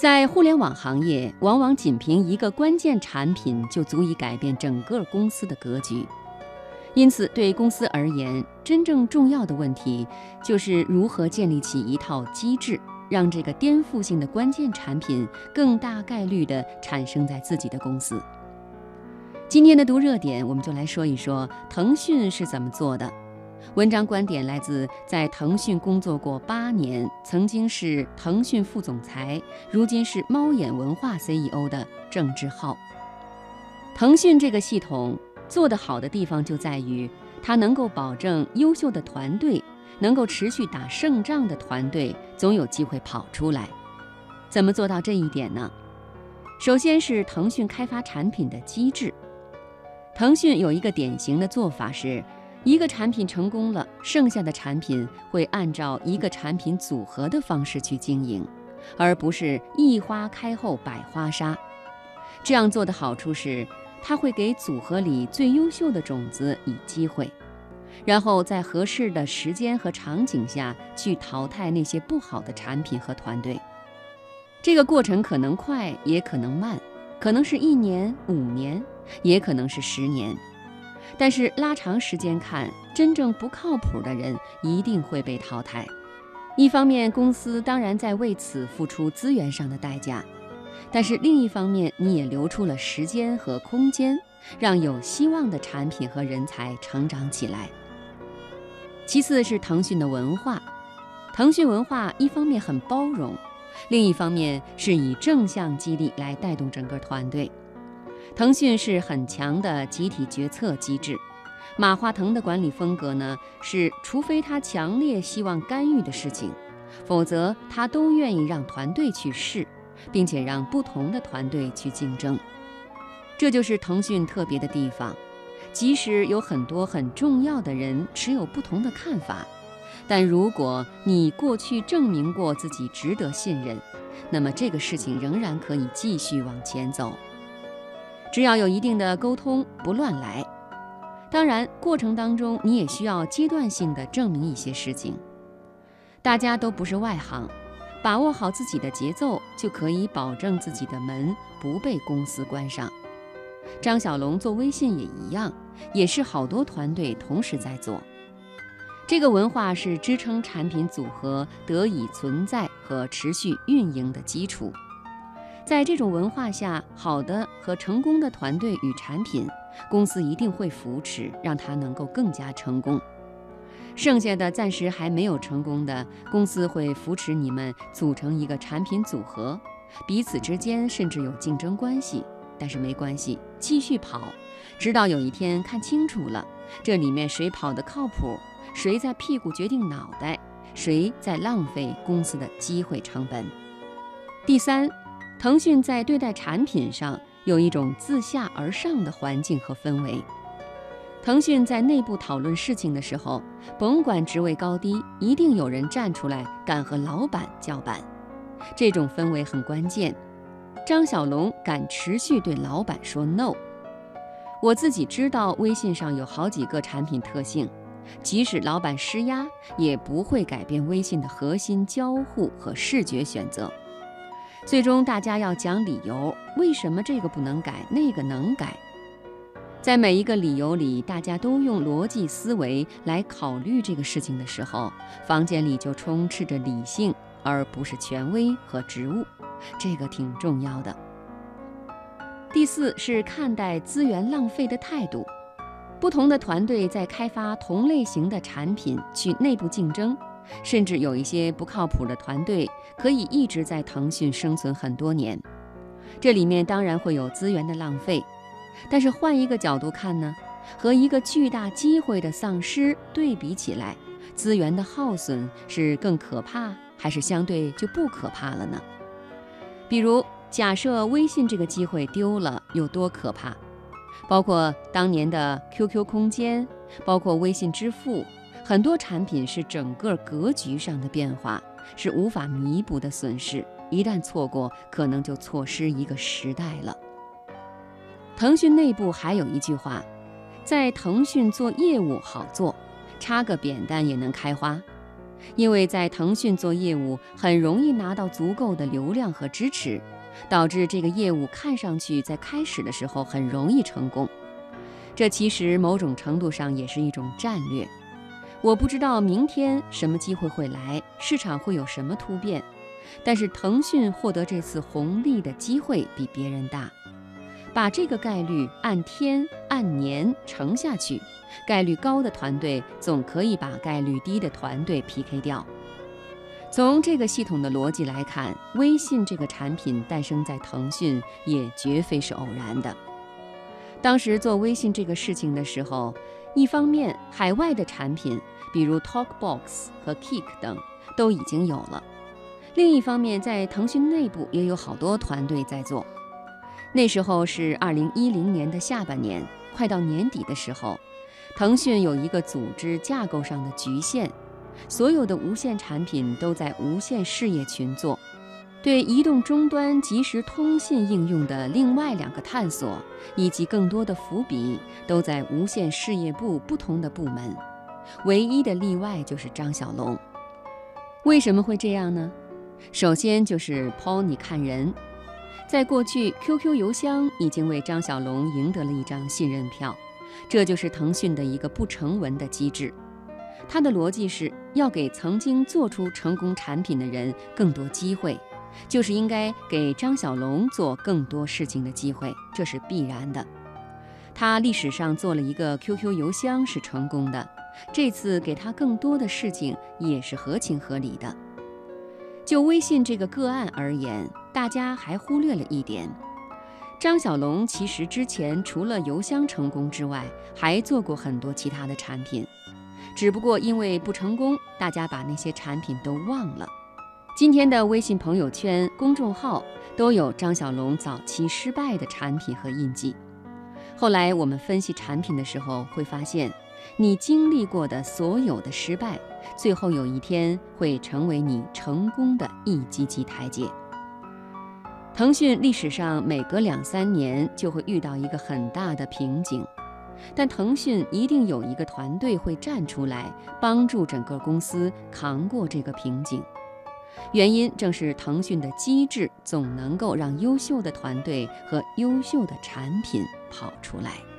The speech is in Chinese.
在互联网行业，往往仅凭一个关键产品就足以改变整个公司的格局。因此，对公司而言，真正重要的问题就是如何建立起一套机制，让这个颠覆性的关键产品更大概率地产生在自己的公司。今天的读热点，我们就来说一说腾讯是怎么做的。文章观点来自在腾讯工作过八年，曾经是腾讯副总裁，如今是猫眼文化 CEO 的郑志浩。腾讯这个系统。做得好的地方就在于，它能够保证优秀的团队能够持续打胜仗的团队总有机会跑出来。怎么做到这一点呢？首先是腾讯开发产品的机制。腾讯有一个典型的做法是，一个产品成功了，剩下的产品会按照一个产品组合的方式去经营，而不是一花开后百花杀。这样做的好处是。它会给组合里最优秀的种子以机会，然后在合适的时间和场景下去淘汰那些不好的产品和团队。这个过程可能快，也可能慢，可能是一年、五年，也可能是十年。但是拉长时间看，真正不靠谱的人一定会被淘汰。一方面，公司当然在为此付出资源上的代价。但是另一方面，你也留出了时间和空间，让有希望的产品和人才成长起来。其次是腾讯的文化，腾讯文化一方面很包容，另一方面是以正向激励来带动整个团队。腾讯是很强的集体决策机制，马化腾的管理风格呢是，除非他强烈希望干预的事情，否则他都愿意让团队去试。并且让不同的团队去竞争，这就是腾讯特别的地方。即使有很多很重要的人持有不同的看法，但如果你过去证明过自己值得信任，那么这个事情仍然可以继续往前走。只要有一定的沟通，不乱来。当然，过程当中你也需要阶段性的证明一些事情。大家都不是外行。把握好自己的节奏，就可以保证自己的门不被公司关上。张小龙做微信也一样，也是好多团队同时在做。这个文化是支撑产品组合得以存在和持续运营的基础。在这种文化下，好的和成功的团队与产品，公司一定会扶持，让它能够更加成功。剩下的暂时还没有成功的公司会扶持你们组成一个产品组合，彼此之间甚至有竞争关系，但是没关系，继续跑，直到有一天看清楚了这里面谁跑得靠谱，谁在屁股决定脑袋，谁在浪费公司的机会成本。第三，腾讯在对待产品上有一种自下而上的环境和氛围。腾讯在内部讨论事情的时候，甭管职位高低，一定有人站出来敢和老板叫板。这种氛围很关键。张小龙敢持续对老板说 “no”。我自己知道，微信上有好几个产品特性，即使老板施压，也不会改变微信的核心交互和视觉选择。最终，大家要讲理由，为什么这个不能改，那个能改。在每一个理由里，大家都用逻辑思维来考虑这个事情的时候，房间里就充斥着理性，而不是权威和职务，这个挺重要的。第四是看待资源浪费的态度，不同的团队在开发同类型的产品去内部竞争，甚至有一些不靠谱的团队可以一直在腾讯生存很多年，这里面当然会有资源的浪费。但是换一个角度看呢，和一个巨大机会的丧失对比起来，资源的耗损是更可怕，还是相对就不可怕了呢？比如，假设微信这个机会丢了，有多可怕？包括当年的 QQ 空间，包括微信支付，很多产品是整个格局上的变化，是无法弥补的损失。一旦错过，可能就错失一个时代了。腾讯内部还有一句话，在腾讯做业务好做，插个扁担也能开花。因为在腾讯做业务很容易拿到足够的流量和支持，导致这个业务看上去在开始的时候很容易成功。这其实某种程度上也是一种战略。我不知道明天什么机会会来，市场会有什么突变，但是腾讯获得这次红利的机会比别人大。把这个概率按天按年乘下去，概率高的团队总可以把概率低的团队 PK 掉。从这个系统的逻辑来看，微信这个产品诞生在腾讯也绝非是偶然的。当时做微信这个事情的时候，一方面海外的产品，比如 TalkBox 和 Kick 等都已经有了；另一方面，在腾讯内部也有好多团队在做。那时候是二零一零年的下半年，快到年底的时候，腾讯有一个组织架构上的局限，所有的无线产品都在无线事业群做，对移动终端即时通信应用的另外两个探索以及更多的伏笔都在无线事业部不同的部门，唯一的例外就是张小龙。为什么会这样呢？首先就是 Pony 看人。在过去，QQ 邮箱已经为张小龙赢得了一张信任票，这就是腾讯的一个不成文的机制。它的逻辑是要给曾经做出成功产品的人更多机会，就是应该给张小龙做更多事情的机会，这是必然的。他历史上做了一个 QQ 邮箱是成功的，这次给他更多的事情也是合情合理的。就微信这个个案而言，大家还忽略了一点：张小龙其实之前除了邮箱成功之外，还做过很多其他的产品，只不过因为不成功，大家把那些产品都忘了。今天的微信朋友圈、公众号都有张小龙早期失败的产品和印记。后来我们分析产品的时候，会发现。你经历过的所有的失败，最后有一天会成为你成功的一级级台阶。腾讯历史上每隔两三年就会遇到一个很大的瓶颈，但腾讯一定有一个团队会站出来帮助整个公司扛过这个瓶颈。原因正是腾讯的机制总能够让优秀的团队和优秀的产品跑出来。